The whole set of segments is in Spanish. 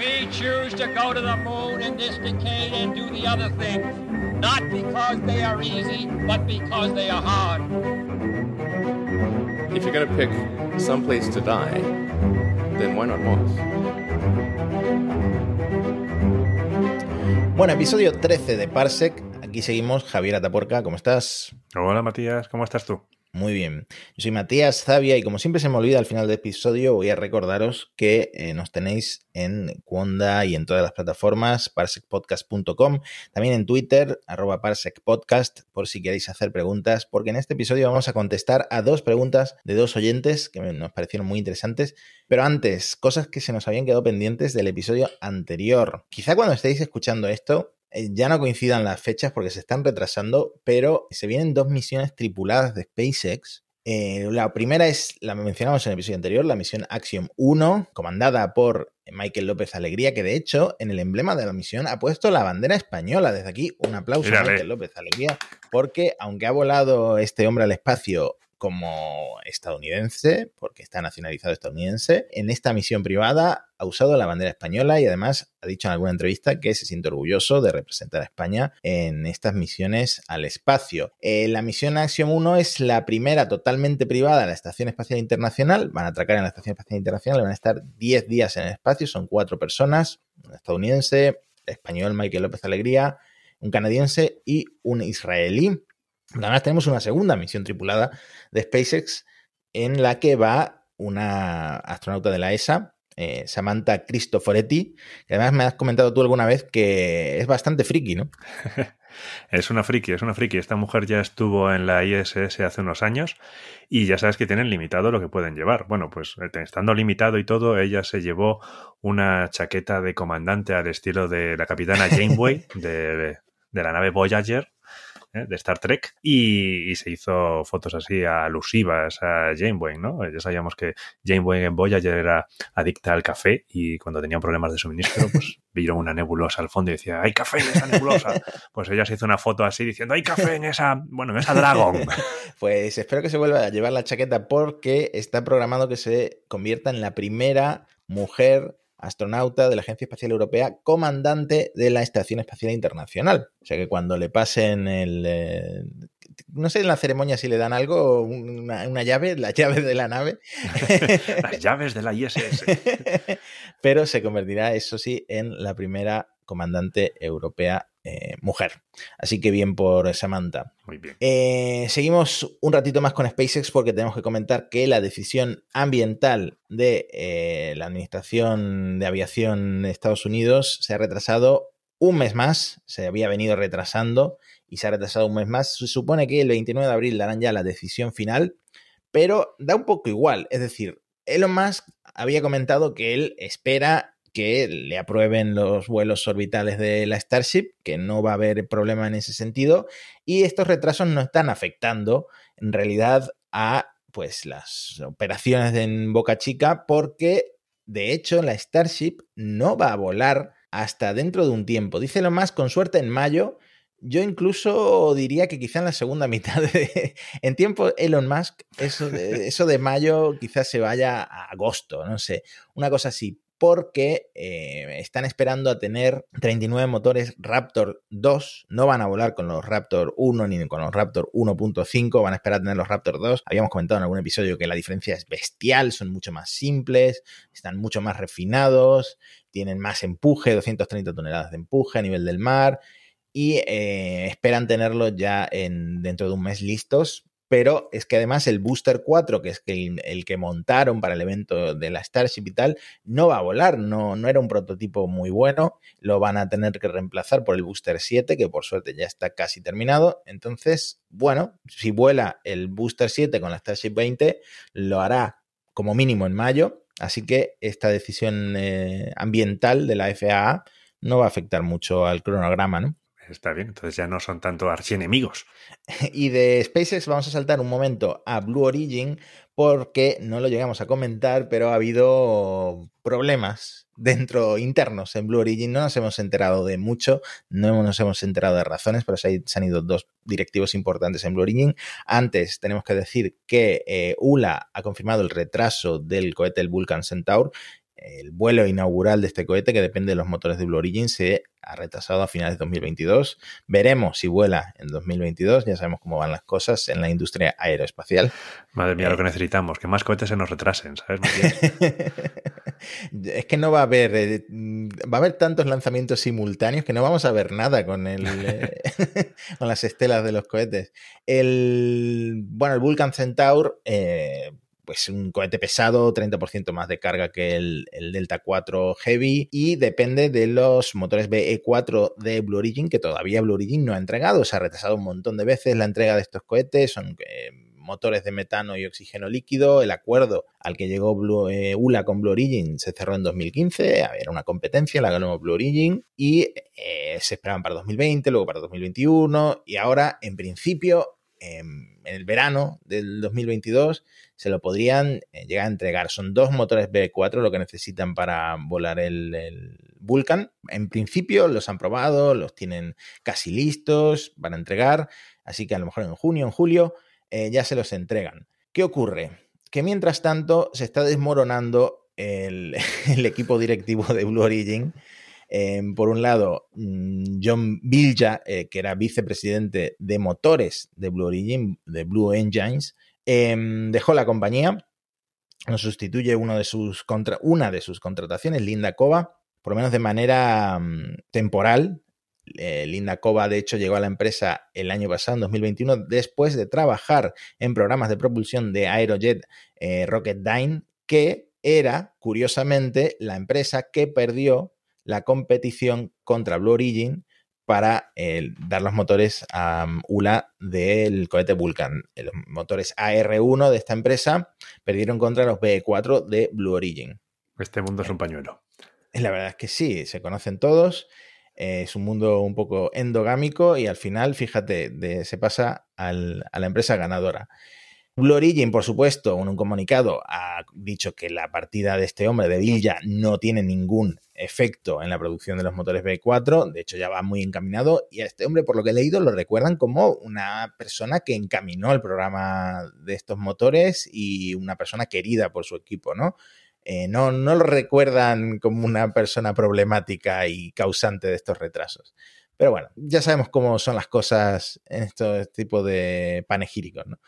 We choose to go to the moon in this decade and do the other things, not because they are easy, but because they are hard. If you're going to pick some place to die, then why not Mars? Bueno, episodio 13 de Parsec. Aquí seguimos. Javier Ataporca, ¿cómo estás? Hola Matías, ¿cómo estás tú? Muy bien. Yo soy Matías Zavia y como siempre se me olvida al final del episodio, voy a recordaros que eh, nos tenéis en Cuonda y en todas las plataformas, parsecpodcast.com, también en Twitter, arroba parsecpodcast, por si queréis hacer preguntas, porque en este episodio vamos a contestar a dos preguntas de dos oyentes que nos parecieron muy interesantes. Pero antes, cosas que se nos habían quedado pendientes del episodio anterior. Quizá cuando estéis escuchando esto, ya no coincidan las fechas porque se están retrasando, pero se vienen dos misiones tripuladas de SpaceX. Eh, la primera es, la mencionamos en el episodio anterior, la misión Axiom 1, comandada por Michael López Alegría, que de hecho en el emblema de la misión ha puesto la bandera española. Desde aquí, un aplauso a Michael López Alegría, porque aunque ha volado este hombre al espacio como estadounidense, porque está nacionalizado estadounidense, en esta misión privada ha usado la bandera española y además ha dicho en alguna entrevista que se siente orgulloso de representar a España en estas misiones al espacio. Eh, la misión Axiom 1 es la primera totalmente privada de la Estación Espacial Internacional. Van a atracar en la Estación Espacial Internacional, van a estar 10 días en el espacio, son cuatro personas, un estadounidense, español Michael López Alegría, un canadiense y un israelí. Además, tenemos una segunda misión tripulada de SpaceX en la que va una astronauta de la ESA, eh, Samantha Cristoforetti, que además me has comentado tú alguna vez que es bastante friki, ¿no? es una friki, es una friki. Esta mujer ya estuvo en la ISS hace unos años y ya sabes que tienen limitado lo que pueden llevar. Bueno, pues eh, estando limitado y todo, ella se llevó una chaqueta de comandante al estilo de la capitana Janeway de, de la nave Voyager ¿eh? de Star Trek y, se hizo fotos así alusivas a Janeway, ¿no? Ya sabíamos que Janeway en Voyager era adicta al café y cuando tenía problemas de suministro, pues vieron una nebulosa al fondo y decía, ¡hay café en esa nebulosa! Pues ella se hizo una foto así diciendo, ¡hay café en esa, bueno, en esa Dragon! pues espero que se vuelva a llevar la chaqueta porque está programado que se convierta en la primera mujer astronauta de la Agencia Espacial Europea, comandante de la Estación Espacial Internacional. O sea que cuando le pasen el... Eh, no sé en la ceremonia si le dan algo, una, llave, la llave de la nave. Las llaves de la ISS. Pero se convertirá, eso sí, en la primera comandante europea eh, mujer. Así que bien por Samantha. Muy bien. Eh, seguimos un ratito más con SpaceX porque tenemos que comentar que la decisión ambiental de eh, la Administración de Aviación de Estados Unidos se ha retrasado un mes más, se había venido retrasando y se ha retrasado un mes más. Se supone que el 29 de abril darán ya la decisión final, pero da un poco igual. Es decir, Elon Musk había comentado que él espera que le aprueben los vuelos orbitales de la Starship, que no va a haber problema en ese sentido, y estos retrasos no están afectando en realidad a pues las operaciones en Boca Chica porque de hecho la Starship no va a volar hasta dentro de un tiempo. Dice lo más con suerte en mayo. Yo incluso diría que quizá en la segunda mitad de... En tiempo Elon Musk, eso de, eso de mayo quizás se vaya a agosto, no sé, una cosa así porque eh, están esperando a tener 39 motores Raptor 2. No van a volar con los Raptor 1 ni con los Raptor 1.5, van a esperar a tener los Raptor 2. Habíamos comentado en algún episodio que la diferencia es bestial, son mucho más simples, están mucho más refinados, tienen más empuje, 230 toneladas de empuje a nivel del mar y eh, esperan tenerlos ya en, dentro de un mes listos pero es que además el Booster 4, que es el, que montaron para el evento de la Starship y tal, no va a volar, no, no era un prototipo muy bueno, lo van a tener que reemplazar por el Booster 7, que por suerte ya está casi terminado. Entonces, bueno, si vuela el Booster 7 con la Starship 20, lo hará como mínimo en mayo, así que esta decisión eh, ambiental de la FAA no va a afectar mucho al cronograma, ¿no? Está bien, entonces ya no son tanto archienemigos. Y de SpaceX vamos a saltar un momento a Blue Origin porque no lo llegamos a comentar, pero ha habido problemas dentro internos en Blue Origin. No nos hemos enterado de mucho, no nos hemos enterado de razones, pero se, han ido dos directivos importantes en Blue Origin. Antes tenemos que decir que eh, ULA ha confirmado el retraso del cohete el Vulcan Centaur el vuelo inaugural de este cohete, que depende de los motores de Blue Origin, se ha retrasado a finales de 2022. Veremos si vuela en 2022. Ya sabemos cómo van las cosas en la industria aeroespacial. Madre mía, lo que eh, necesitamos, que más cohetes se nos retrasen, ¿sabes? es que no va a haber, eh, va a haber tantos lanzamientos simultáneos que no vamos a ver nada con, el, eh, con las estelas de los cohetes. El, bueno, el Vulcan Centaur pues un cohete pesado, 30% más de carga que el, Delta 4 Heavy y depende de los motores BE4 de Blue Origin que todavía Blue Origin no ha entregado. Se ha retrasado un montón de veces la entrega de estos cohetes, son eh, motores de metano y oxígeno líquido. El acuerdo al que llegó Blue, eh, ULA con Blue Origin se cerró en 2015, era una competencia, la ganó Blue Origin y eh, se esperaban para 2020, luego para 2021 y ahora en principio en el verano del 2022 se lo podrían eh, llegar a entregar. Son dos motores B4 lo que necesitan para volar el, Vulcan. En principio los han probado, los tienen casi listos para entregar, así que a lo mejor en junio, en julio eh, ya se los entregan. ¿Qué ocurre? Que mientras tanto se está desmoronando el equipo directivo de Blue Origin Em, por un lado, mm, John Vilja, eh, que era vicepresidente de motores de Blue Origin, de Blue Engines, em, dejó la compañía. Nos sustituye una de sus contrataciones, Linda Cova, por lo menos de manera mm, temporal. Eh, Linda Cova, de hecho, llegó a la empresa el año pasado, en 2021, después de trabajar en programas de propulsión de Aerojet eh, Rocketdyne, que era, curiosamente, la empresa que perdió la competición contra Blue Origin para dar los motores a ULA del cohete Vulcan. Los motores AR1 de esta empresa perdieron contra los B4 de Blue Origin. Este mundo es un pañuelo. La verdad es que sí, se conocen todos. Es un mundo un poco endogámico y al final, fíjate, se pasa a la empresa ganadora. Blue Origin, por supuesto, en un comunicado ha dicho que la partida de este hombre, de Villa, no tiene ningún efecto en la producción de los motores B4. De hecho, ya va muy encaminado. Y a este hombre, por lo que he leído, lo recuerdan como una persona que encaminó el programa de estos motores y una persona querida por su equipo, ¿no? Eh, no, no lo recuerdan como una persona problemática y causante de estos retrasos. Pero bueno, ya sabemos cómo son las cosas en estos tipos de panegíricos. ¿no?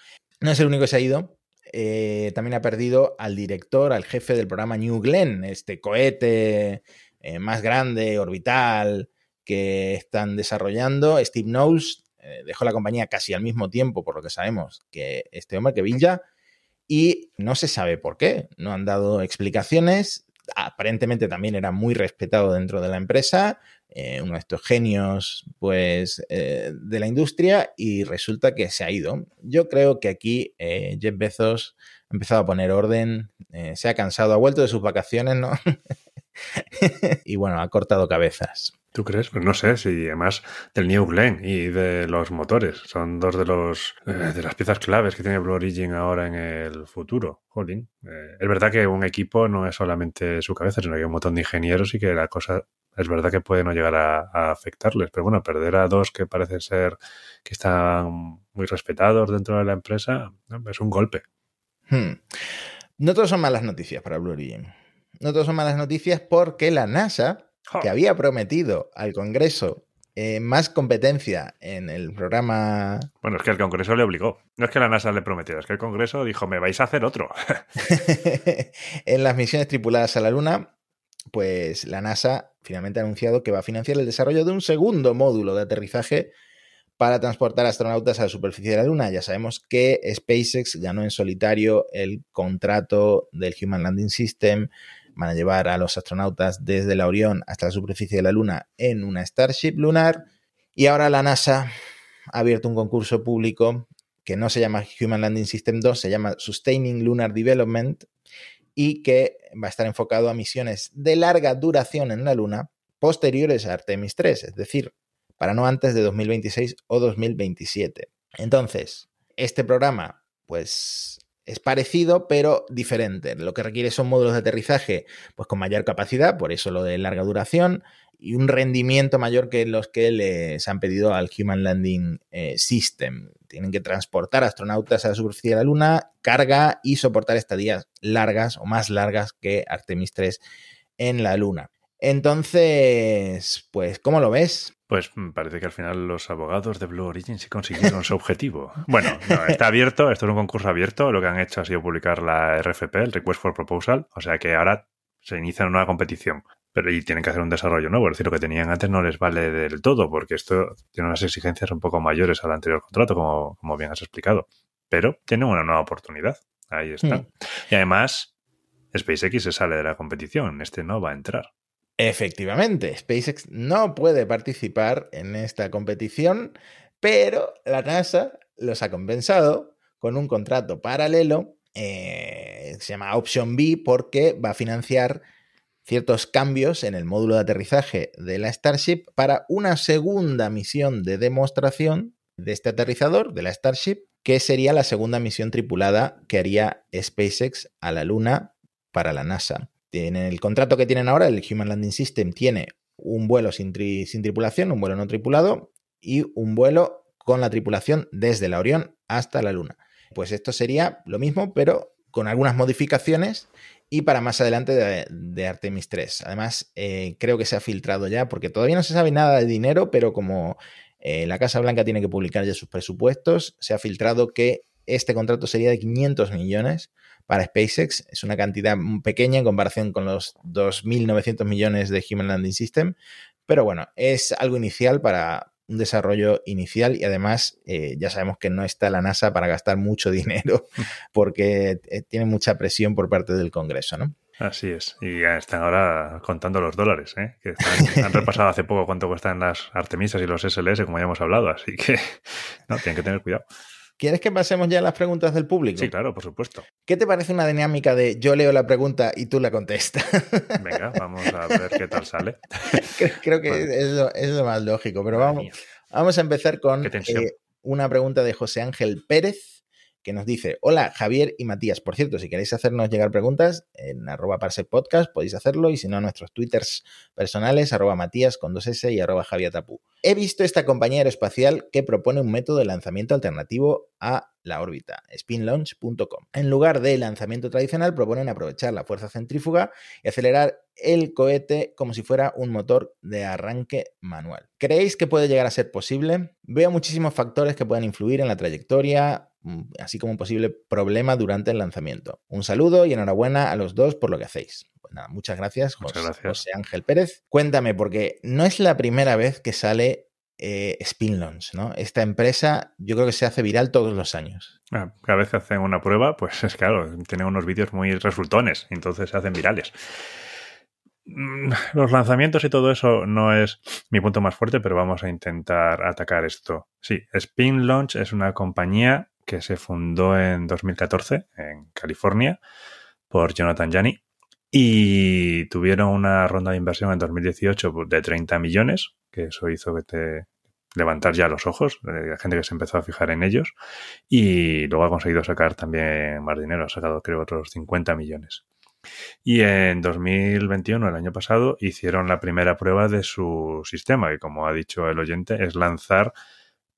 No es el único que se ha ido. Eh, también ha perdido al director, al jefe del programa New Glenn, este cohete eh, más grande, orbital, que están desarrollando. Steve Knowles eh, dejó la compañía casi al mismo tiempo, por lo que sabemos, que este hombre, que Villa, y no se sabe por qué. No han dado explicaciones. Aparentemente también era muy respetado dentro de la empresa. Eh, uno de estos genios pues, eh, de la industria y resulta que se ha ido. Yo creo que aquí eh, Jeff Bezos ha empezado a poner orden, se ha cansado, ha vuelto de sus vacaciones, ¿no? y bueno, ha cortado cabezas. ¿Tú crees? Pues no sé, si además del New Glenn y de los motores son dos de los de las piezas claves que tiene Blue Origin ahora en el futuro. Jolín. es verdad que un equipo no es solamente su cabeza, sino que hay un montón de ingenieros y que la cosa es verdad que puede no llegar a, afectarles, pero bueno, perder a dos que parece ser que están muy respetados dentro de la empresa es un golpe. Hmm. No todos son malas noticias para Blue Origin. No todos son malas noticias porque la NASA, que había prometido al Congreso eh, más competencia en el programa. Bueno, es que el Congreso le obligó. No es que la NASA le prometiera, es que el Congreso dijo, me vais a hacer otro. en las misiones tripuladas a la Luna, pues la NASA finalmente ha anunciado que va a financiar el desarrollo de un segundo módulo de aterrizaje para transportar astronautas a la superficie de la Luna. Ya sabemos que SpaceX ganó en solitario el contrato del Human Landing System. Van a llevar a los astronautas desde la Orión hasta la superficie de la Luna en una Starship lunar. Y ahora la NASA ha abierto un concurso público que no se llama Human Landing System 2, se llama Sustaining Lunar Development y que va a estar enfocado a misiones de larga duración en la Luna posteriores a Artemis 3, es decir, para no antes de 2026 o 2027. Entonces, este programa, pues es parecido, pero diferente. Lo que requiere son módulos de aterrizaje, pues con mayor capacidad, por eso lo de larga duración, y, un rendimiento mayor que los que les han pedido al Human Landing eh, System. Tienen que transportar astronautas a la superficie de la Luna, carga y soportar estadías largas o más largas que Artemis 3 en la Luna. Entonces, pues, ¿cómo lo ves? Pues mm, parece que al final los abogados de Blue Origin sí consiguieron su objetivo. Bueno, está abierto, esto es un concurso abierto, lo que han hecho ha sido publicar la RFP, el Request for Proposal, o sea que ahora se inicia una nueva competición. Pero y tienen que hacer un desarrollo nuevo, es decir, lo que tenían antes no les vale del todo, porque esto tiene unas exigencias un poco mayores al anterior contrato, como, como bien has explicado. Pero tienen una nueva oportunidad. Ahí está. Hmm. Y además, SpaceX se sale de la competición, este no va a entrar. Efectivamente, SpaceX no puede participar en esta competición, pero la NASA los ha compensado con un contrato paralelo, eh, se llama Option B, porque va a financiar ciertos cambios en el módulo de aterrizaje de la Starship para una segunda misión de demostración de este aterrizador, de la Starship, que sería la segunda misión tripulada que haría SpaceX a la Luna para la NASA. En el contrato que tienen ahora, el Human Landing System tiene un vuelo sin, tripulación, un vuelo no tripulado y un vuelo con la tripulación desde la Orión hasta la Luna. Pues esto sería lo mismo, pero con algunas modificaciones y para más adelante de, Artemis 3. Además, eh, creo que se ha filtrado ya, porque todavía no se sabe nada de dinero, pero como eh, la Casa Blanca tiene que publicar ya sus presupuestos, se ha filtrado que este contrato sería de 500 millones para SpaceX. Es una cantidad pequeña en comparación con los 2.900 millones de Human Landing System, pero bueno, es algo inicial para un desarrollo inicial y además eh, ya sabemos que no está la NASA para gastar mucho dinero porque eh, tiene mucha presión por parte del Congreso, ¿no? Así es. Y están ahora contando los dólares, ¿eh? que han repasado hace poco cuánto cuestan las Artemisas y los SLS, como ya hemos hablado, así que no, tienen que tener cuidado. ¿Quieres que pasemos ya a las preguntas del público? Sí, claro, por supuesto. ¿Qué te parece una dinámica de yo leo la pregunta y tú la contestas? Venga, vamos a ver qué tal sale. creo, que es, lo, más lógico, pero vamos, vamos a empezar con eh, una pregunta de José Ángel Pérez que nos dice, hola Javier y Matías. Por cierto, si queréis hacernos llegar preguntas en arroba podcast, podéis hacerlo y si no, nuestros twitters personales, arroba Matías con dos S y arroba Tapú. He visto esta compañía aeroespacial que propone un método de lanzamiento alternativo a la órbita, spinlaunch.com. En lugar de lanzamiento tradicional, proponen aprovechar la fuerza centrífuga y acelerar el cohete como si fuera un motor de arranque manual. ¿Creéis que puede llegar a ser posible? Veo muchísimos factores que pueden influir en la trayectoria, así como un posible problema durante el lanzamiento. Un saludo y enhorabuena a los dos por lo que hacéis. Pues muchas gracias, José, Ángel Pérez. Cuéntame, porque no es la primera vez que sale eh, Spin Launch, ¿no? Esta empresa yo creo que se hace viral todos los años. Ah, cada vez que hacen una prueba, pues es claro, tienen unos vídeos muy resultones, entonces se hacen virales. Mm, los lanzamientos y todo eso no es mi punto más fuerte, pero vamos a intentar atacar esto. Sí, Spin Launch es una compañía que se fundó en 2014 en California por Jonathan Janney y tuvieron una ronda de inversión en 2018 de 30 millones, que eso hizo que te levantar ya los ojos, la gente que se empezó a fijar en ellos y luego ha conseguido sacar también más dinero, ha sacado creo otros 50 millones. Y en 2021, el año pasado, hicieron la primera prueba de su sistema, que como ha dicho el oyente, es lanzar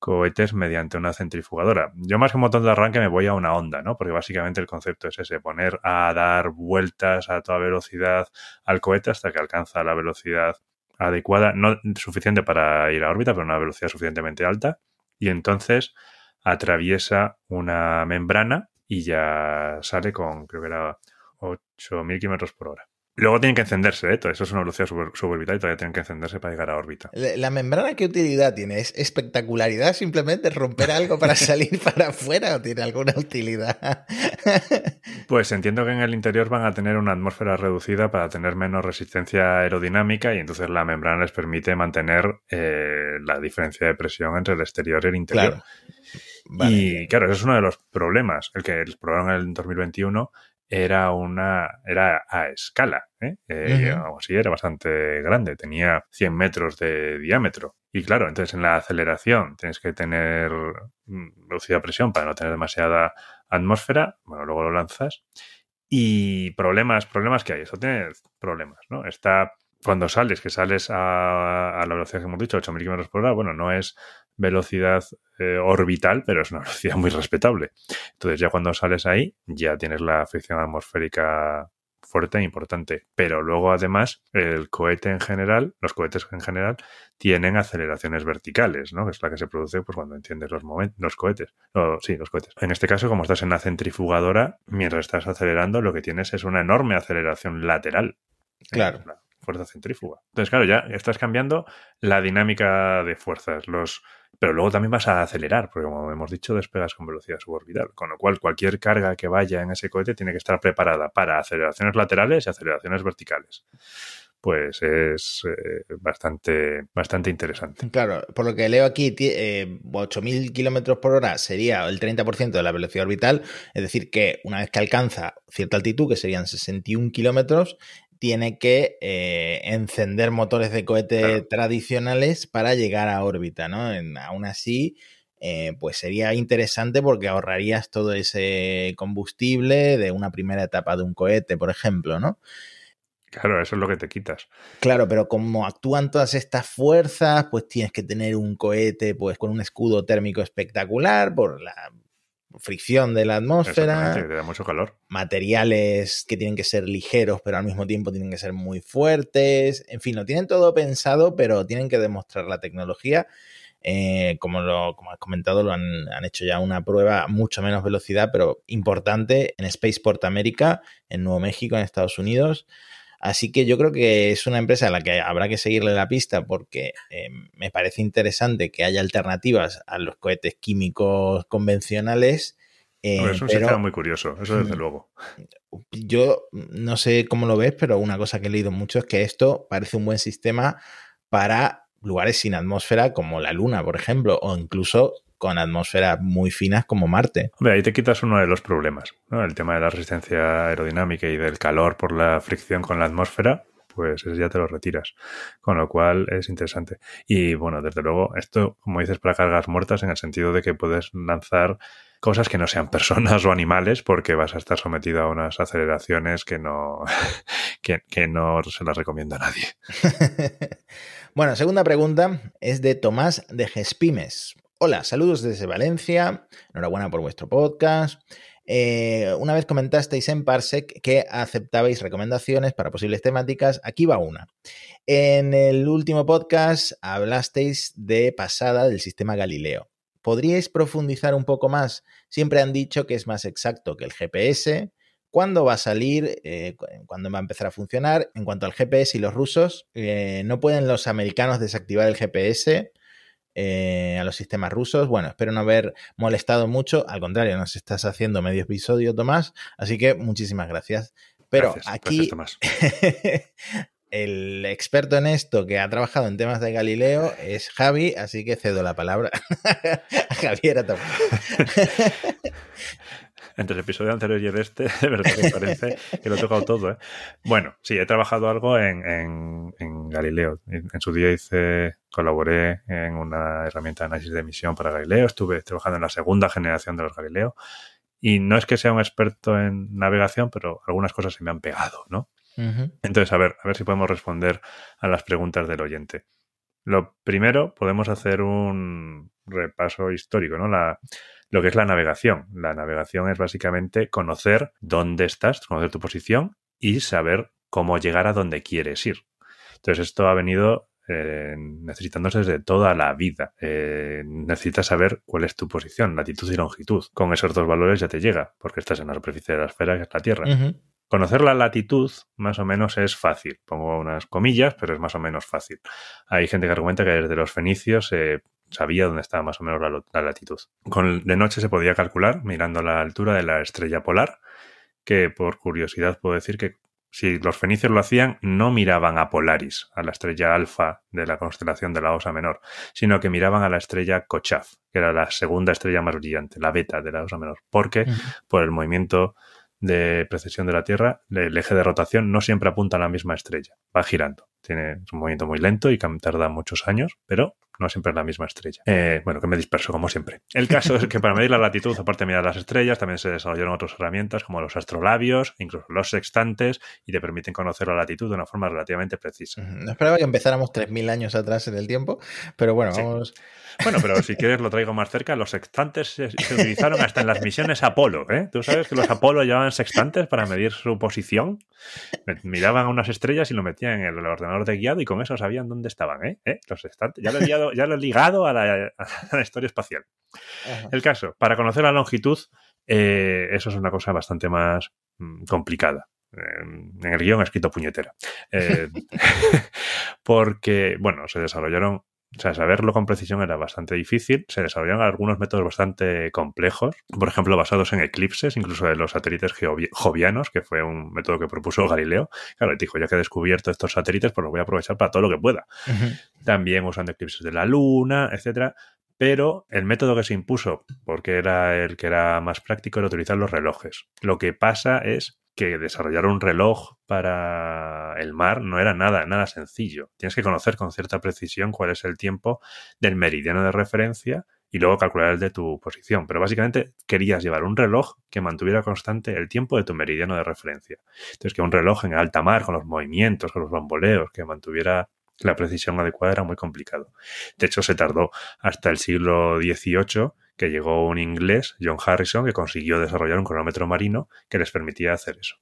cohetes mediante una centrifugadora. Yo más que un motor de arranque me voy a una onda, ¿no? Porque básicamente el concepto es ese, poner a dar vueltas a toda velocidad al cohete hasta que alcanza la velocidad adecuada, no suficiente para ir a órbita, pero una velocidad suficientemente alta, y entonces atraviesa una membrana y ya sale con, creo que era 8.000 kilómetros por hora. Luego tienen que encenderse, ¿eh? eso es una velocidad suborbital y todavía tienen que encenderse para llegar a órbita. ¿La membrana qué utilidad tiene? ¿Es espectacularidad simplemente romper algo para salir para afuera o tiene alguna utilidad? pues entiendo que en el interior van a tener una atmósfera reducida para tener menos resistencia aerodinámica y entonces la membrana les permite mantener eh, la diferencia de presión entre el exterior y el interior. Y claro, ese es uno de los problemas, el que les probaron en el 2021 era una era a escala, ¿eh? eh así era bastante grande, tenía 100 metros de diámetro. Y claro, entonces en la aceleración tienes que tener mm, velocidad presión para no tener demasiada atmósfera, bueno, luego lo lanzas. Y problemas, problemas que hay, eso tiene problemas, ¿no? Está cuando sales, que sales a, la velocidad que hemos dicho, 8.000 km por hora, bueno, no es velocidad eh, orbital, pero es una velocidad muy respetable. Entonces ya cuando sales ahí, ya tienes la fricción atmosférica fuerte e importante. Pero luego, además, el cohete en general, los cohetes en general, tienen aceleraciones verticales, ¿no? Que es la que se produce pues, cuando enciendes los, los cohetes. sí, los cohetes. En este caso, como estás en la centrifugadora, mientras estás acelerando, lo que tienes es una enorme aceleración lateral. Claro fuerza centrífuga. Entonces, claro, ya estás cambiando la dinámica de fuerzas, los pero luego también vas a acelerar, porque como hemos dicho, despegas con velocidad suborbital, con lo cual cualquier carga que vaya en ese cohete tiene que estar preparada para aceleraciones laterales y aceleraciones verticales pues es eh, bastante, bastante interesante. Claro, por lo que leo aquí, eh, 8.000 kilómetros por hora sería el 30% de la velocidad orbital, es decir, que una vez que alcanza cierta altitud, que serían 61 kilómetros, tiene que eh, encender motores de cohete tradicionales para llegar a órbita, ¿no? aún así, eh, pues sería interesante porque ahorrarías todo ese combustible de una primera etapa de un cohete, por ejemplo, ¿no? Claro, eso es lo que te quitas. Claro, pero como actúan todas estas fuerzas, pues tienes que tener un cohete pues con un escudo térmico espectacular por la fricción de la atmósfera. Te da mucho calor. Materiales que tienen que ser ligeros, pero al mismo tiempo tienen que ser muy fuertes. En fin, lo tienen todo pensado, pero tienen que demostrar la tecnología. Eh, como, lo, como has comentado, lo han, han, hecho ya una prueba mucho menos velocidad, pero importante en Spaceport América, en Nuevo México, en Estados Unidos. Así que yo creo que es una empresa a la que habrá que seguirle la pista porque eh, me parece interesante que haya alternativas a los cohetes químicos convencionales. Eh, es un pero, muy curioso, eso desde luego. Yo no sé cómo lo ves, pero una cosa que he leído mucho es que esto parece un buen sistema para lugares sin atmósfera como la Luna, por ejemplo, o incluso con atmósferas muy finas como Marte. Hombre, ahí te quitas uno de los problemas, ¿no? El tema de la resistencia aerodinámica y del calor por la fricción con la atmósfera, pues ya te lo retiras. Con lo cual es interesante. Y bueno, desde luego, esto, como dices, para cargas muertas, en el sentido de que puedes lanzar cosas que no sean personas o animales, porque vas a estar sometido a unas aceleraciones que no, que, que no se las recomienda a nadie. bueno, segunda pregunta es de Tomás de Gespimes. Hola, saludos desde Valencia. Enhorabuena por vuestro podcast. Eh, una vez comentasteis en Parsec que aceptabais recomendaciones para posibles temáticas. Aquí va una. En el último podcast hablasteis de pasada del sistema Galileo. ¿Podríais profundizar un poco más? Siempre han dicho que es más exacto que el GPS. ¿Cuándo va a salir? Eh, ¿Cuándo va a empezar a funcionar? En cuanto al GPS y los rusos, eh, ¿no pueden los americanos desactivar el GPS? Eh, a los sistemas rusos. Bueno, espero no haber molestado mucho. Al contrario, nos estás haciendo medio episodio, Tomás. Así que muchísimas gracias. Pero aquí el experto en esto que ha trabajado en temas de Galileo es Javi, así que cedo la palabra a Javier a Tomás. entre el episodio anterior y el este, de verdad que parece que lo he tocado todo. ¿eh? Bueno, sí, he trabajado algo en, Galileo. En, su día hice, colaboré en una herramienta de análisis de emisión para Galileo. Estuve trabajando en la segunda generación de los Galileo. Y no es que sea un experto en navegación, pero algunas cosas se me han pegado, ¿no? Entonces, a ver, a ver si podemos responder a las preguntas del oyente. Lo primero, podemos hacer un repaso histórico, ¿no? La, lo que es la navegación. La navegación es básicamente conocer dónde estás, conocer tu posición y saber cómo llegar a donde quieres ir. Entonces esto ha venido eh, necesitándose desde toda la vida. Eh, necesitas saber cuál es tu posición, latitud y longitud. Con esos dos valores ya te llega, porque estás en la superficie de la esfera, que es la Tierra. Conocer la latitud más o menos es fácil. Pongo unas comillas, pero es más o menos fácil. Hay gente que argumenta que desde los fenicios se sabía dónde estaba más o menos la, latitud. Con, de noche se podía calcular mirando la altura de la estrella polar, que por curiosidad puedo decir que si los fenicios lo hacían, no miraban a Polaris, a la estrella alfa de la constelación de la Osa Menor, sino que miraban a la estrella Kochaf, que era la segunda estrella más brillante, la beta de la Osa Menor, porque por el movimiento de precesión de la Tierra, el eje de rotación no siempre apunta a la misma estrella, va girando. Tiene un movimiento muy lento y tarda muchos años, pero no siempre es la misma estrella. Eh, bueno, que me disperso como siempre. El caso es que para medir la latitud, aparte de mirar las estrellas, también se desarrollaron otras herramientas como los astrolabios, incluso los sextantes, y te permiten conocer la latitud de una forma relativamente precisa. No esperaba que empezáramos 3.000 años atrás en el tiempo, pero bueno, vamos... Bueno, pero si quieres lo traigo más cerca. Los sextantes se, utilizaron hasta en las misiones Apolo. ¿eh? ¿Tú sabes que los Apolo llevaban sextantes para medir su posición? Miraban a unas estrellas y lo metían en el ordenador de guiado y con eso sabían dónde estaban. ¿eh? ¿Eh? Los sextantes. Ya lo he, ya lo he ligado a la, historia espacial. El caso, para conocer la longitud, eh, eso es una cosa bastante más mm, complicada en el guion escrito puñetera. Eh, porque, bueno, se desarrollaron o sea, saberlo con precisión era bastante difícil. Se desarrollaron algunos métodos bastante complejos, por ejemplo, basados en eclipses, incluso de los satélites jovianos, que fue un método que propuso Galileo. Claro, dijo, ya que he descubierto estos satélites, pues los voy a aprovechar para todo lo que pueda. También usando eclipses de la Luna, etcétera. Pero el método que se impuso, porque era el que era más práctico, era utilizar los relojes. Lo que pasa es que desarrollar un reloj para el mar no era nada, nada sencillo. Tienes que conocer con cierta precisión cuál es el tiempo del meridiano de referencia y luego calcular el de tu posición. Pero básicamente querías llevar un reloj que mantuviera constante el tiempo de tu meridiano de referencia. Entonces, que un reloj en alta mar, con los movimientos, con los bamboleos, que mantuviera la precisión adecuada era muy complicado. De hecho, se tardó hasta el siglo XVIII que llegó un inglés, John Harrison, que consiguió desarrollar un cronómetro marino que les permitía hacer eso.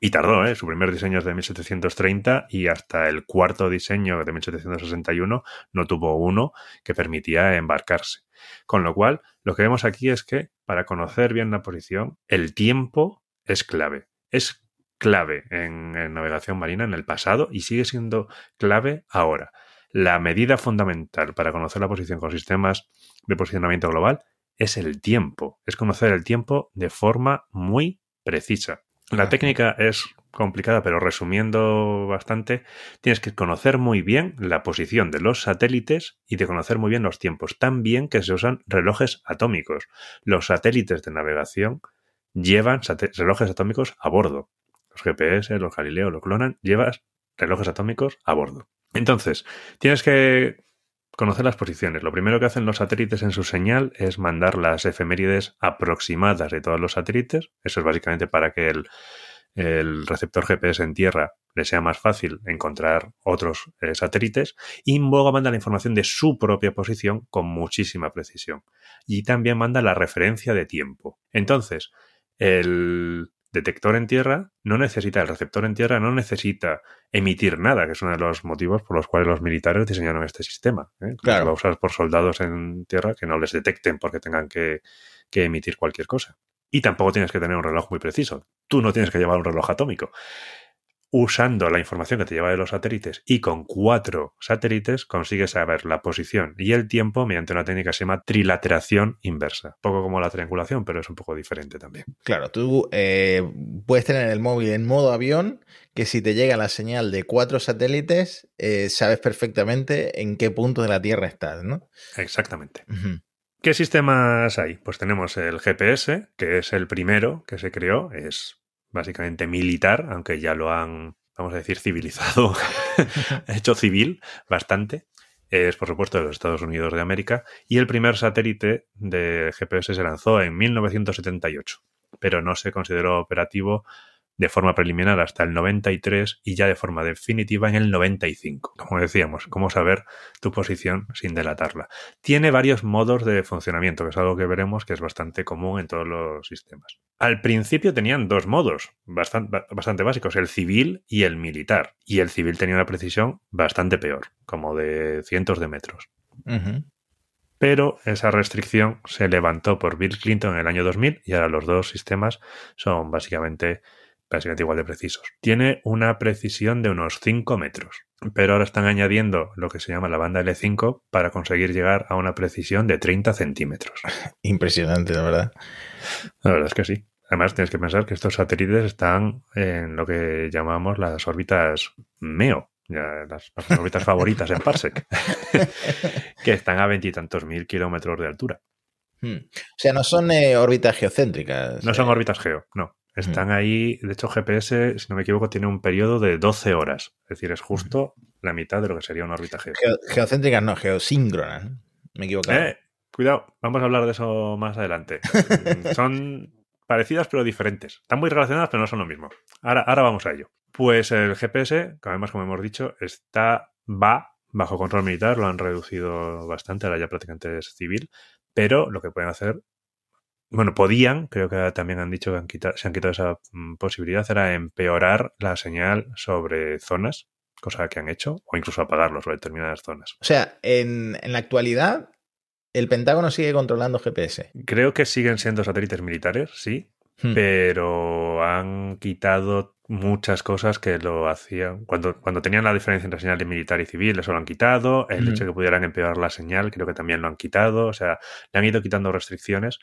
Y tardó, ¿eh? Su primer diseño es de 1730 y hasta el cuarto diseño de 1761 no tuvo uno que permitía embarcarse. Con lo cual, lo que vemos aquí es que para conocer bien la posición, el tiempo es clave. Es clave en, en navegación marina en el pasado y sigue siendo clave ahora. La medida fundamental para conocer la posición con sistemas de posicionamiento global es el tiempo, es conocer el tiempo de forma muy precisa. La técnica es complicada, pero resumiendo bastante, tienes que conocer muy bien la posición de los satélites y de conocer muy bien los tiempos. También que se usan relojes atómicos. Los satélites de navegación llevan relojes atómicos a bordo. Los GPS, los Galileo, los clonan, llevas relojes atómicos a bordo. Entonces, tienes que conocer las posiciones. Lo primero que hacen los satélites en su señal es mandar las efemérides aproximadas de todos los satélites. Eso es básicamente para que el, receptor GPS en tierra le sea más fácil encontrar otros eh, satélites y luego manda la información de su propia posición con muchísima precisión. Y también manda la referencia de tiempo. Entonces, el, detector en tierra no necesita, el receptor en tierra no necesita emitir nada, que es uno de los motivos por los cuales los militares diseñaron este sistema. ¿eh? Claro. Se va a usar por soldados en tierra que no les detecten porque tengan que, que emitir cualquier cosa. Y tampoco tienes que tener un reloj muy preciso. Tú no tienes que llevar un reloj atómico usando la información que te lleva de los satélites y con cuatro satélites consigues saber la posición y el tiempo mediante una técnica que se llama trilateración inversa. Poco como la triangulación, pero es un poco diferente también. Claro, tú eh, puedes tener el móvil en modo avión que si te llega la señal de cuatro satélites, eh, sabes perfectamente en qué punto de la Tierra estás, ¿no? Exactamente. ¿Qué sistemas hay? Pues tenemos el GPS, que es el primero que se creó, es básicamente militar, aunque ya lo han, vamos a decir, civilizado, hecho civil bastante. Es, por supuesto, de los Estados Unidos de América. Y el primer satélite de GPS se lanzó en 1978, pero no se consideró operativo de forma preliminar hasta el 93 y ya de forma definitiva en el 95. Como decíamos, cómo saber tu posición sin delatarla. Tiene varios modos de funcionamiento, que es algo que veremos que es bastante común en todos los sistemas. Al principio tenían dos modos bastante, bastante básicos, el civil y el militar. Y el civil tenía una precisión bastante peor, como de cientos de metros. pero esa restricción se levantó por Bill Clinton en el año 2000 y ahora los dos sistemas son básicamente básicamente igual de precisos. Tiene una precisión de unos 5 metros, pero ahora están añadiendo lo que se llama la banda L5 para conseguir llegar a una precisión de 30 centímetros. Impresionante, la verdad. La verdad es que sí. Además, tienes que pensar que estos satélites están en lo que llamamos las órbitas MEO, las, órbitas favoritas en Parsec, que están a veintitantos mil kilómetros de altura. Hmm. O sea, no son eh, órbitas geocéntricas. No son eh. órbitas geo, no. Están ahí, de hecho GPS, si no me equivoco, tiene un periodo de 12 horas. Es decir, es justo la mitad de lo que sería una órbita geo. geocéntricas no, geosíncronas. Me equivoco. Eh, cuidado, vamos a hablar de eso más adelante. son parecidas pero diferentes. Están muy relacionadas pero no son lo mismo. Ahora, ahora vamos a ello. Pues el GPS, además como hemos dicho, está, va bajo control militar, lo han reducido bastante, ahora ya prácticamente es civil, pero lo que pueden hacer, bueno, podían, creo que también han dicho que han quitado, se han quitado esa mm, posibilidad, era empeorar la señal sobre zonas, cosa que han hecho, o incluso apagarlo sobre determinadas zonas. O sea, en, en la actualidad, el Pentágono sigue controlando GPS. Creo que siguen siendo satélites militares, sí, Hmm. pero han quitado muchas cosas que lo hacían. Cuando, cuando tenían la diferencia entre señal de militar y civil, eso lo han quitado. El hecho de que pudieran empeorar la señal, creo que también lo han quitado. O sea, le han ido quitando restricciones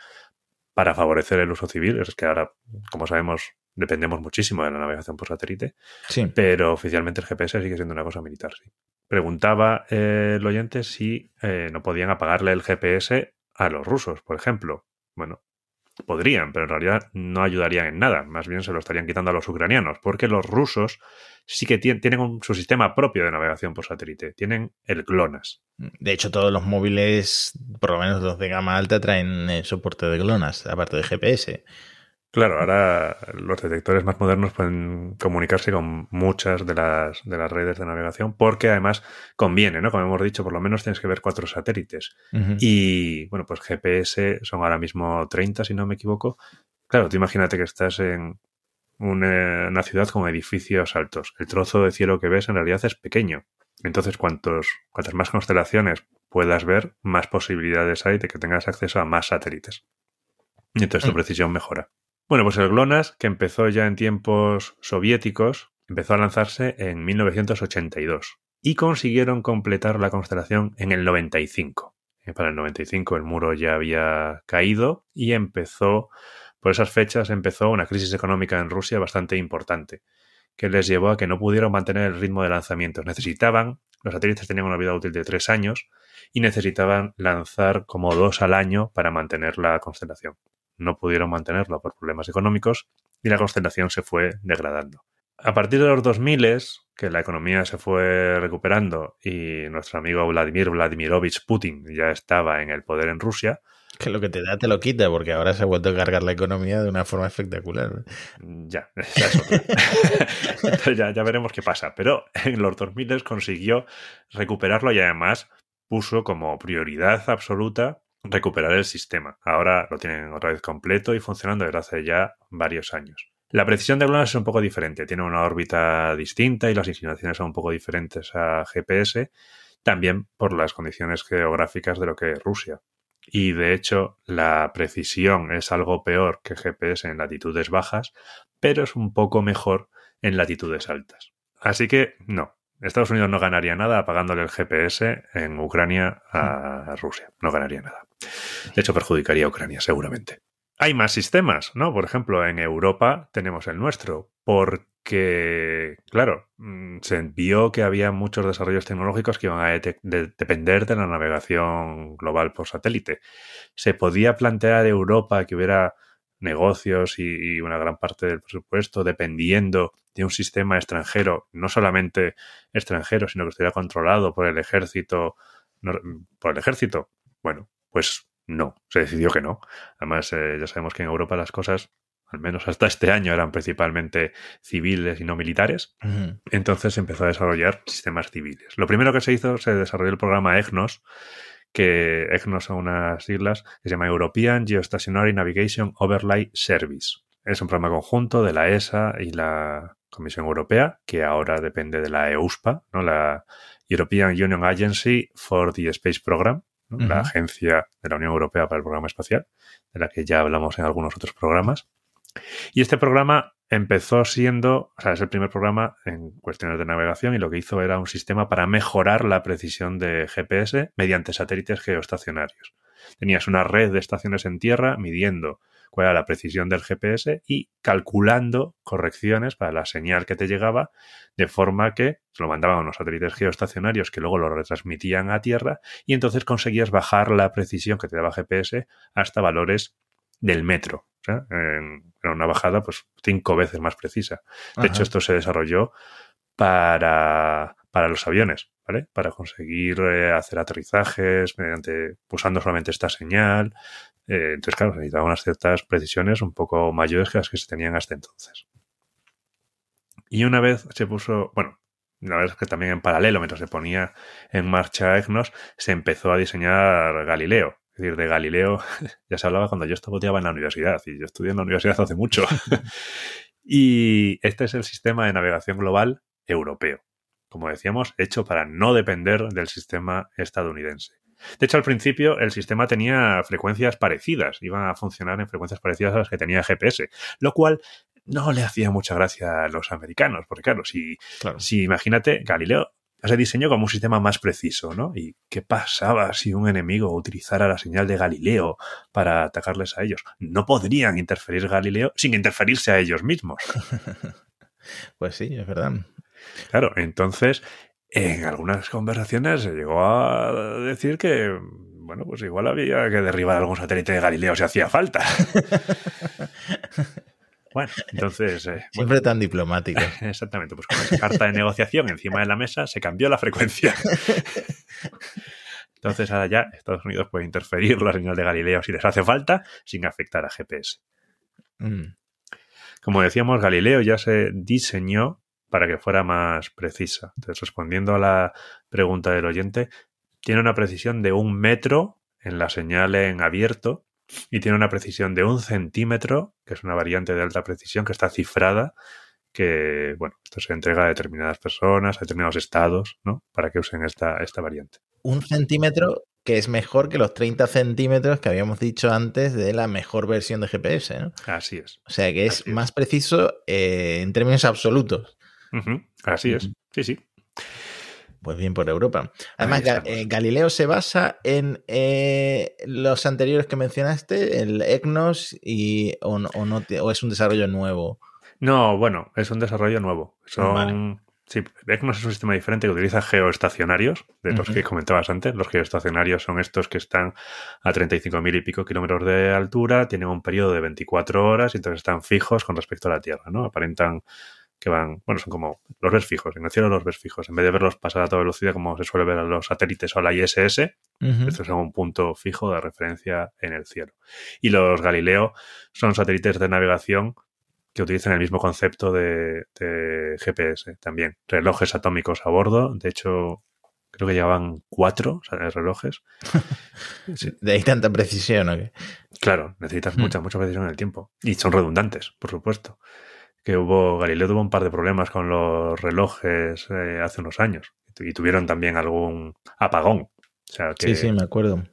para favorecer el uso civil. Es que ahora, como sabemos, dependemos muchísimo de la navegación por satélite. Sí. Pero oficialmente el GPS sigue siendo una cosa militar, sí. Preguntaba eh, el oyente si eh, no podían apagarle el GPS a los rusos, por ejemplo. Bueno, Podrían, pero en realidad no ayudarían en nada. Más bien se lo estarían quitando a los ucranianos, porque los rusos sí que tienen su sistema propio de navegación por satélite. Tienen el GLONASS. De hecho, todos los móviles, por lo menos los de gama alta, traen soporte de GLONASS, aparte de GPS. Claro, ahora los detectores más modernos pueden comunicarse con muchas de las, de las redes de navegación porque además conviene, ¿no? Como hemos dicho, por lo menos tienes que ver cuatro satélites. Y bueno, pues GPS son ahora mismo 30, si no me equivoco. Claro, tú imagínate que estás en una, una ciudad con edificios altos. El trozo de cielo que ves en realidad es pequeño. Entonces, cuantos, cuantas más constelaciones puedas ver, más posibilidades hay de que tengas acceso a más satélites. Y entonces tu mm. precisión mejora. Bueno, pues el GLONASS, que empezó ya en tiempos soviéticos, empezó a lanzarse en 1982 y consiguieron completar la constelación en el 95. Eh, para el 95 el muro ya había caído y empezó, por esas fechas empezó una crisis económica en Rusia bastante importante, que les llevó a que no pudieron mantener el ritmo de lanzamientos. Necesitaban, los satélites tenían una vida útil de tres años y necesitaban lanzar como dos al año para mantener la constelación no pudieron mantenerlo por problemas económicos y la constelación se fue degradando. A partir de los 2000, que la economía se fue recuperando y nuestro amigo Vladimir Vladimirovich Putin ya estaba en el poder en Rusia, que lo que te da te lo quita, porque ahora se ha vuelto a cargar la economía de una forma espectacular. Ya, ya, ya, veremos qué pasa. Pero en los 2000 consiguió recuperarlo y además puso como prioridad absoluta recuperar el sistema. Ahora lo tienen otra vez completo y funcionando desde hace ya varios años. La precisión de GLONASS es un poco diferente, tiene una órbita distinta y las inclinaciones son un poco diferentes a GPS, también por las condiciones geográficas de lo que es Rusia. Y de hecho, la precisión es algo peor que GPS en latitudes bajas, pero es un poco mejor en latitudes altas. Así que no, Estados Unidos no ganaría nada apagándole el GPS en Ucrania a Rusia. No ganaría nada. De hecho, perjudicaría a Ucrania, seguramente. Hay más sistemas, ¿no? Por ejemplo, en Europa tenemos el nuestro, porque, claro, mm, se vio que había muchos desarrollos tecnológicos que iban a depender de la navegación global por satélite. Se podía plantear Europa que hubiera negocios y, una gran parte del presupuesto dependiendo de un sistema extranjero, no solamente extranjero, sino que estuviera controlado por el ejército, por el ejército. Bueno, pues no, se decidió que no. Además, eh, ya sabemos que en Europa las cosas, al menos hasta este año, eran principalmente civiles y no militares. Entonces se empezó a desarrollar sistemas civiles. Lo primero que se hizo, se desarrolló el programa EGNOS, que EGNOS son unas siglas que se llama European Geostationary Navigation Overlay Service. Es un programa conjunto de la ESA y la Comisión Europea, que ahora depende de la EUSPA, ¿no? la European Union Agency for the Space Program, la agencia de la Unión Europea para el Programa Espacial, de la que ya hablamos en algunos otros programas. Y este programa empezó siendo, o sea, es el primer programa en cuestiones de navegación y lo que hizo era un sistema para mejorar la precisión de GPS mediante satélites geoestacionarios. Tenías una red de estaciones en tierra midiendo cuál era la precisión del GPS y calculando correcciones para la señal que te llegaba, de forma que se lo mandaban a unos satélites geoestacionarios que luego lo retransmitían a tierra y entonces conseguías bajar la precisión que te daba GPS hasta valores del metro. O sea, en, una bajada pues cinco veces más precisa. De hecho, esto se desarrolló para, para los aviones, Para conseguir eh, hacer aterrizajes mediante usando solamente esta señal. Eh, entonces, claro, se necesitaban unas ciertas precisiones un poco mayores que las que se tenían hasta entonces. Y una vez se puso, bueno, la verdad es que también en paralelo, mientras se ponía en marcha EGNOS, se empezó a diseñar Galileo. Es decir, de Galileo ya se hablaba cuando yo estudiaba en la universidad y yo estudié en la universidad hace mucho. y este es el sistema de navegación global europeo. Como decíamos, hecho para no depender del sistema estadounidense. De hecho, al principio el sistema tenía frecuencias parecidas, iban a funcionar en frecuencias parecidas a las que tenía GPS, lo cual no le hacía mucha gracia a los americanos, porque claro, si, si imagínate, Galileo se diseñó como un sistema más preciso, ¿no? ¿Y qué pasaba si un enemigo utilizara la señal de Galileo para atacarles a ellos? No podrían interferir Galileo sin interferirse a ellos mismos. pues sí, es verdad. Claro, entonces, en algunas conversaciones se llegó a decir que, bueno, pues igual había que derribar algún satélite de Galileo si hacía falta. Bueno, entonces. Eh, Siempre tan diplomático. Exactamente, pues con esa carta de negociación encima de la mesa se cambió la frecuencia. Entonces ahora ya Estados Unidos puede interferir la señal de Galileo si les hace falta sin afectar a GPS. Mm. Como decíamos, Galileo ya se diseñó para que fuera más precisa. Entonces, respondiendo a la pregunta del oyente, tiene una precisión de un metro en la señal en abierto y tiene una precisión de un centímetro, que es una variante de alta precisión que está cifrada, que, bueno, esto se entrega a determinadas personas, a determinados estados, ¿no? Para que usen esta, esta variante. Un centímetro que es mejor que los 30 centímetros que habíamos dicho antes de la mejor versión de GPS, ¿no? Así es. O sea que es más preciso eh, en términos absolutos. Así es. Sí, sí. Pues bien por Europa. Además, eh, Galileo se basa en eh, los anteriores que mencionaste, el EGNOS, y, o, no, o, es un desarrollo nuevo. No, bueno, es un desarrollo nuevo. Son, Sí, EGNOS es un sistema diferente que utiliza geoestacionarios, de los que comentabas antes. Los geoestacionarios son estos que están a 35.000 y pico kilómetros de altura, tienen un periodo de 24 horas y entonces están fijos con respecto a la Tierra, ¿no? Aparentan que van, bueno, son como los ves fijos, en el cielo los ves fijos, en vez de verlos pasar a toda velocidad como se suele ver a los satélites o a la ISS, estos son un punto fijo de referencia en el cielo. Y los Galileo son satélites de navegación que utilizan el mismo concepto de, GPS también, relojes atómicos a bordo, de hecho creo que llevaban cuatro relojes. De ahí tanta precisión, ¿o qué? Claro, necesitas hmm. mucha, mucha precisión en el tiempo. Y son redundantes, por supuesto que hubo, Galileo tuvo un par de problemas con los relojes eh, hace unos años y tuvieron también algún apagón. sí, sí, me acuerdo.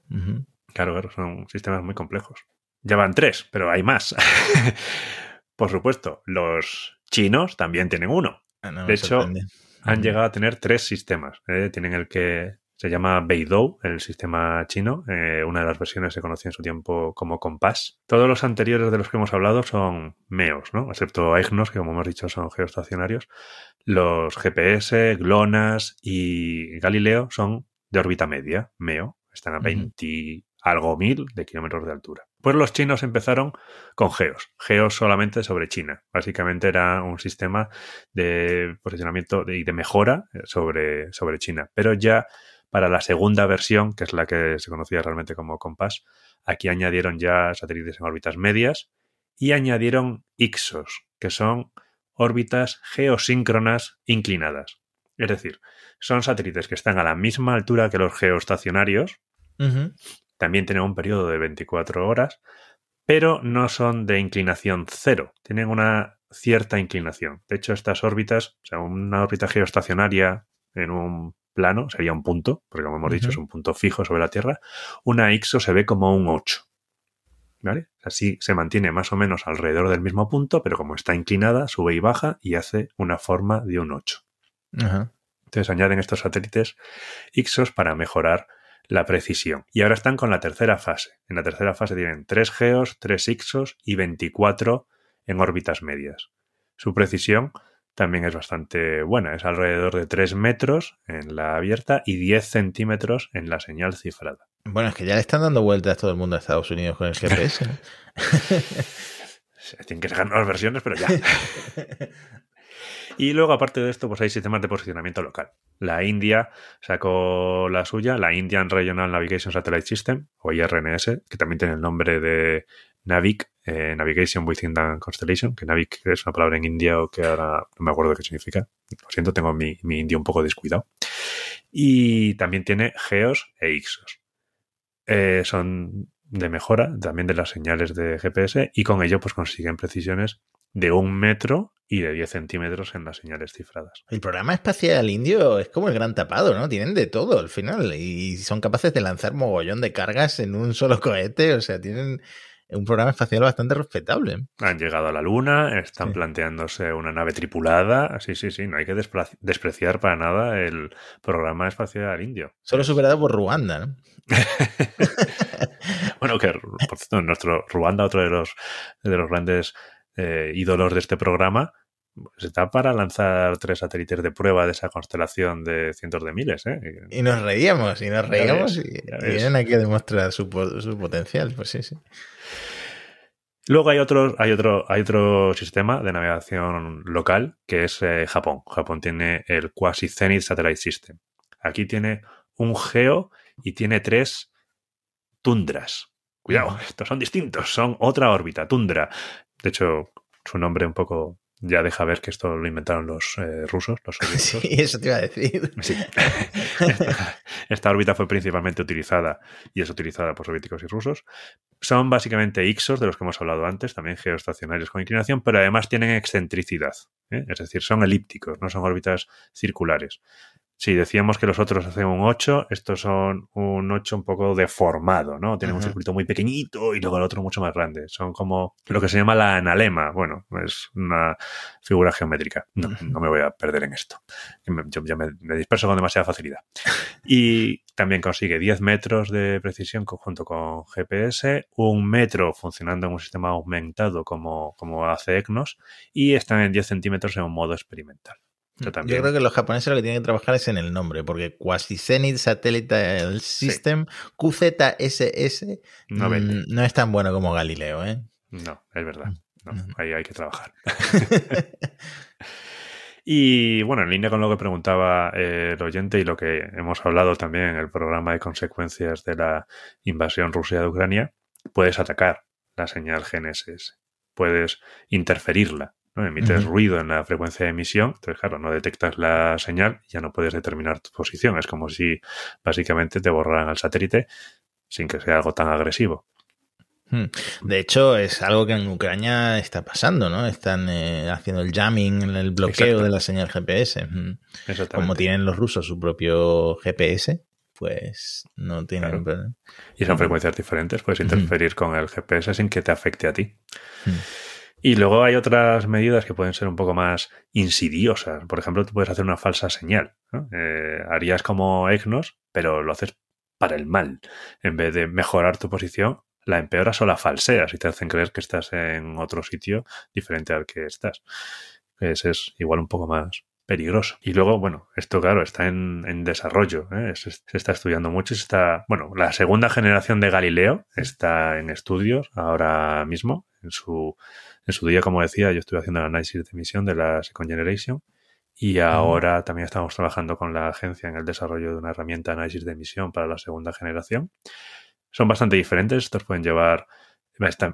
Claro, claro, son sistemas muy complejos. Ya van tres, pero hay más. Por supuesto, los chinos también tienen uno. Ah, de hecho, han llegado a tener tres sistemas. ¿eh? Tienen el que se llama Beidou, el sistema chino. Eh, una de las versiones se conocía en su tiempo como Compass. Todos los anteriores de los que hemos hablado son MEOS, ¿no? Excepto EGNOS, que como hemos dicho son geoestacionarios. Los GPS, GLONASS y Galileo son de órbita media, MEO. Están a 20 algo mil de kilómetros de altura. Pues los chinos empezaron con GEOS. GEOS solamente sobre China. Básicamente era un sistema de posicionamiento y de mejora sobre, sobre China. Pero ya para la segunda versión, que es la que se conocía realmente como Compass, aquí añadieron ya satélites en órbitas medias y añadieron IXOS, que son órbitas geosíncronas inclinadas. Es decir, son satélites que están a la misma altura que los geoestacionarios, también tienen un periodo de 24 horas, pero no son de inclinación cero, tienen una cierta inclinación. De hecho, estas órbitas, o sea, una órbita geoestacionaria en un plano sería un punto, porque como hemos dicho es un punto fijo sobre la Tierra, una IXO se ve como un 8. ¿Vale? Así se mantiene más o menos alrededor del mismo punto, pero como está inclinada, sube y baja y hace una forma de un 8. Entonces añaden estos satélites IXOS para mejorar la precisión. Y ahora están con la tercera fase. En la tercera fase tienen 3 GEOS, 3 IXOS y 24 en órbitas medias. Su precisión también es bastante buena. Es alrededor de 3 metros en la abierta y 10 centímetros en la señal cifrada. Bueno, es que ya le están dando vueltas todo el mundo a Estados Unidos con el GPS. Tienen que sacar nuevas versiones, pero ya. Y luego, aparte de esto, pues hay sistemas de posicionamiento local. La India sacó la suya, la Indian Regional Navigation Satellite System, o IRNS, que también tiene el nombre de Navic, eh, Navigation Within the Constellation, que Navic es una palabra en India o que ahora no me acuerdo qué significa. Lo siento, tengo mi, mi indio un poco descuidado. Y también tiene GEOS e IXOS. Eh, son de mejora también de las señales de GPS y con ello pues consiguen precisiones de un metro y de 10 centímetros en las señales cifradas. El programa espacial indio es como el gran tapado, ¿no? Tienen de todo al final y son capaces de lanzar mogollón de cargas en un solo cohete, o sea, tienen un programa espacial bastante respetable. Han llegado a la Luna, están sí. planteándose una nave tripulada. Sí, sí, sí, no hay que despreciar para nada el programa espacial indio. Solo superado por Ruanda, ¿no? bueno, que por cierto, nuestro Ruanda, otro de los, de los grandes eh, ídolos de este programa, está para lanzar tres satélites de prueba de esa constelación de cientos de miles. ¿eh? Y nos reíamos, y nos reíamos, ves, y, y vienen aquí a demostrar su, su potencial. Pues sí, sí. Luego hay otro, hay otro, hay otro sistema de navegación local que es eh, Japón. Japón tiene el Quasi Zenith Satellite System. Aquí tiene un geo y tiene tres tundras. Cuidado, estos son distintos, son otra órbita, tundra. De hecho, su nombre un poco ya deja ver que esto lo inventaron los eh, rusos, los soviéticos. Sí, eso te iba a decir. Sí. esta, esta, órbita fue principalmente utilizada y es utilizada por soviéticos y rusos. Son básicamente IXOS, de los que hemos hablado antes, también geoestacionarios con inclinación, pero además tienen excentricidad. ¿eh? Es decir, son elípticos, no son órbitas circulares. Si decíamos que los otros hacen un 8, estos son un 8 un poco deformado, ¿no? Tienen uh -huh. un circuito muy pequeñito y luego el otro mucho más grande. Son como lo que se llama la analema. Bueno, es una figura geométrica. No, uh -huh. no me voy a perder en esto. Yo ya me, me, disperso con demasiada facilidad. Y también consigue 10 metros de precisión junto con GPS, un metro funcionando en un sistema aumentado como, como hace EGNOS y están en 10 centímetros en un modo experimental. Yo, Yo, creo que los japoneses lo que tienen que trabajar es en el nombre, porque Quasi Zenith Satellite System, sí. QZSS, no, mmm, no, es tan bueno como Galileo, ¿eh? No, es verdad. No. Ahí hay que trabajar. y bueno, en línea con lo que preguntaba eh, el oyente y lo que hemos hablado también en el programa de consecuencias de la invasión rusa de Ucrania, puedes atacar la señal GNSS, puedes interferirla ¿no? Emites uh -huh. ruido en la frecuencia de emisión, entonces, claro, no detectas la señal ya no puedes determinar tu posición. Es como si básicamente te borraran al satélite sin que sea algo tan agresivo. Hmm. De hecho, es algo que en Ucrania está pasando, ¿no? Están eh, haciendo el jamming, el bloqueo de la señal GPS. Hmm. Como tienen los rusos su propio GPS, pues no tienen claro. Y son frecuencias diferentes, puedes interferir uh -huh. con el GPS sin que te afecte a ti. Hmm. Y luego hay otras medidas que pueden ser un poco más insidiosas. Por ejemplo, tú puedes hacer una falsa señal. Eh, harías como EGNOS, pero lo haces para el mal. En vez de mejorar tu posición, la empeoras o la falseas y te hacen creer que estás en otro sitio diferente al que estás. Ese es igual un poco más peligroso. Y luego, bueno, esto claro, está en, en desarrollo, ¿eh? se, está estudiando mucho. Está, bueno, la segunda generación de Galileo está en estudios ahora mismo, en su en su día, como decía, yo estuve haciendo el análisis de emisión de la Second Generation y ahora también estamos trabajando con la agencia en el desarrollo de una herramienta de análisis de emisión para la segunda generación. Son bastante diferentes. Estos pueden llevar,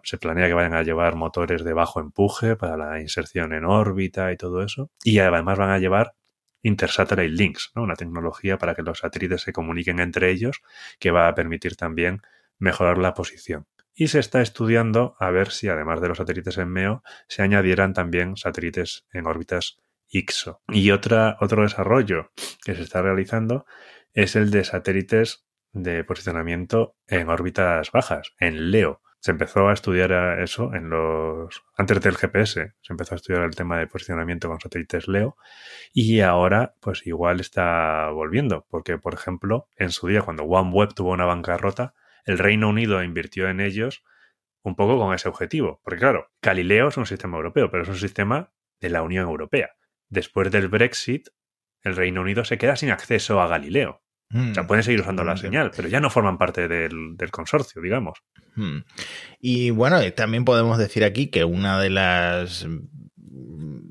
se planea que vayan a llevar motores de bajo empuje para la inserción en órbita y todo eso. Y además van a llevar Intersatellite Links, ¿no? una tecnología para que los satélites se comuniquen entre ellos que va a permitir también mejorar la posición y se está estudiando a ver si además de los satélites en MEO se añadieran también satélites en órbitas IXO. Y otro desarrollo que se está realizando es el de satélites de posicionamiento en órbitas bajas, en LEO. Se empezó a estudiar eso en los antes del GPS, se empezó a estudiar el tema de posicionamiento con satélites LEO y ahora pues igual está volviendo, porque por ejemplo, en su día cuando OneWeb tuvo una bancarrota, el Reino Unido invirtió en ellos un poco con ese objetivo. Porque claro, Galileo es un sistema europeo, pero es un sistema de la Unión Europea. Después del Brexit, el Reino Unido se queda sin acceso a Galileo. Mm. O sea, pueden seguir usando la señal, pero ya no forman parte del, del consorcio, digamos. Mm. Y bueno, también podemos decir aquí que una de las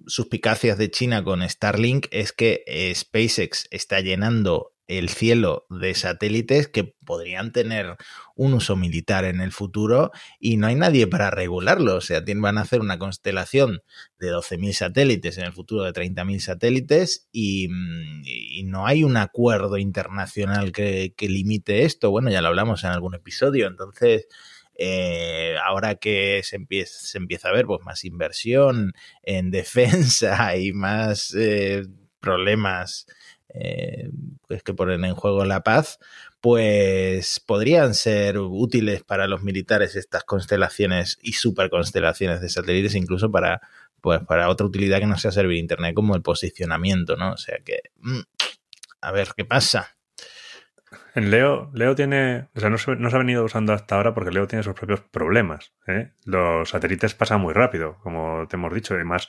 suspicacias de China con Starlink es que eh, SpaceX está llenando el cielo de satélites que podrían tener un uso militar en el futuro y no hay nadie para regularlo. O sea, van a hacer una constelación de 12.000 satélites en el futuro de 30.000 satélites y, mm, y, no hay un acuerdo internacional que, limite esto. Bueno, ya lo hablamos en algún episodio. Entonces, eh, ahora que se empieza, se empieza a ver pues, más inversión en defensa y más eh, problemas eh, pues, que ponen en juego la paz, pues podrían ser útiles para los militares estas constelaciones y superconstelaciones de satélites, incluso para, pues, para otra utilidad que no sea servir Internet, como el posicionamiento, ¿no? O sea que, mm, a ver qué pasa. En Leo, Leo tiene, o sea, no se, no se, ha venido usando hasta ahora porque Leo tiene sus propios problemas. ¿eh? Los satélites pasan muy rápido, como te hemos dicho, además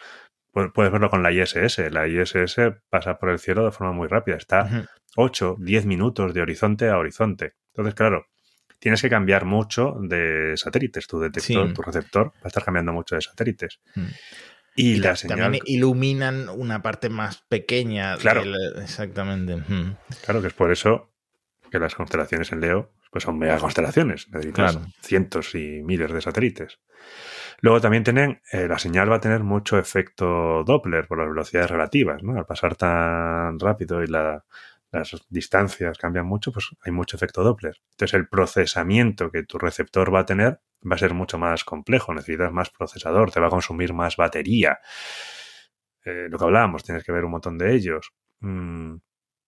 puedes verlo con la ISS. La ISS pasa por el cielo de forma muy rápida, está uh -huh. 8, 10 minutos de horizonte a horizonte. Entonces, claro, tienes que cambiar mucho de satélites. Tu detector, sí. tu receptor va a estar cambiando mucho de satélites. Uh -huh. Y, y la señal... también iluminan una parte más pequeña. Claro. La... exactamente. Uh -huh. Claro, que es por eso que las constelaciones en Leo pues son mega constelaciones, necesitas claro. cientos y miles de satélites. Luego también tienen, eh, la señal va a tener mucho efecto Doppler por las velocidades relativas, ¿no? Al pasar tan rápido y la, las distancias cambian mucho, pues hay mucho efecto Doppler. Entonces el procesamiento que tu receptor va a tener va a ser mucho más complejo, necesitas más procesador, te va a consumir más batería. Eh, lo que hablábamos, tienes que ver un montón de ellos. Mm,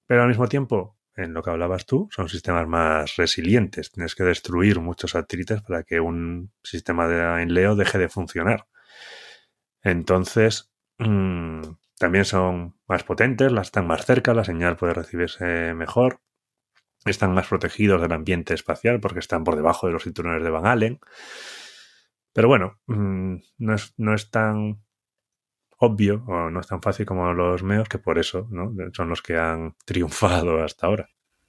pero al mismo tiempo, en lo que hablabas tú, son sistemas más resilientes. Tienes que destruir muchos satélites para que un sistema de enleo deje de funcionar. Entonces, mmm, también son más potentes, las están más cerca, la señal puede recibirse mejor, están más protegidos del ambiente espacial porque están por debajo de los cinturones de Van Allen. Pero bueno, mmm, no, es, no es tan obvio o no es tan fácil como los meos que por eso ¿no? son los que han triunfado hasta ahora.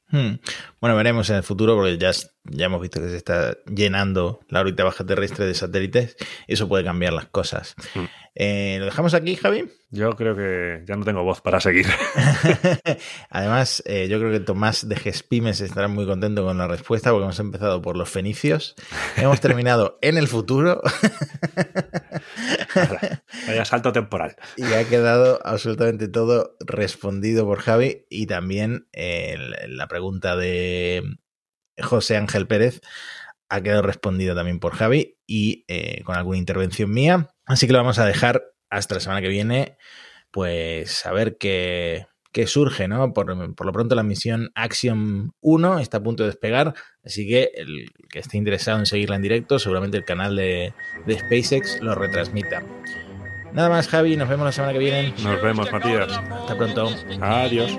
Hmm. Bueno, veremos en el futuro porque ya, ya hemos visto que se está llenando la órbita baja terrestre de satélites. Eso puede cambiar las cosas. Hmm. Eh, ¿Lo dejamos aquí, Javi? Yo creo que ya no tengo voz para seguir. Además, eh, yo creo que Tomás de Gespimes estará muy contento con la respuesta porque hemos empezado por los fenicios. hemos terminado en el futuro. Vaya salto temporal. Y ha quedado absolutamente todo respondido por Javi y también eh, la pregunta de José Ángel Pérez ha quedado respondida también por Javi y eh, con alguna intervención mía. Así que lo vamos a dejar hasta la semana que viene, pues a ver qué, qué surge, ¿no? Por, por, lo pronto la misión Axiom 1 está a punto de despegar, así que el que esté interesado en seguirla en directo, seguramente el canal de, de SpaceX lo retransmita. Nada más, Javi, nos vemos la semana que viene. Nos vemos, Matías. Hasta pronto. Adiós.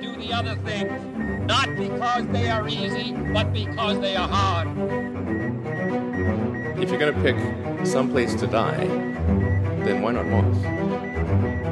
If you're going to pick some place to die, then why not Mars?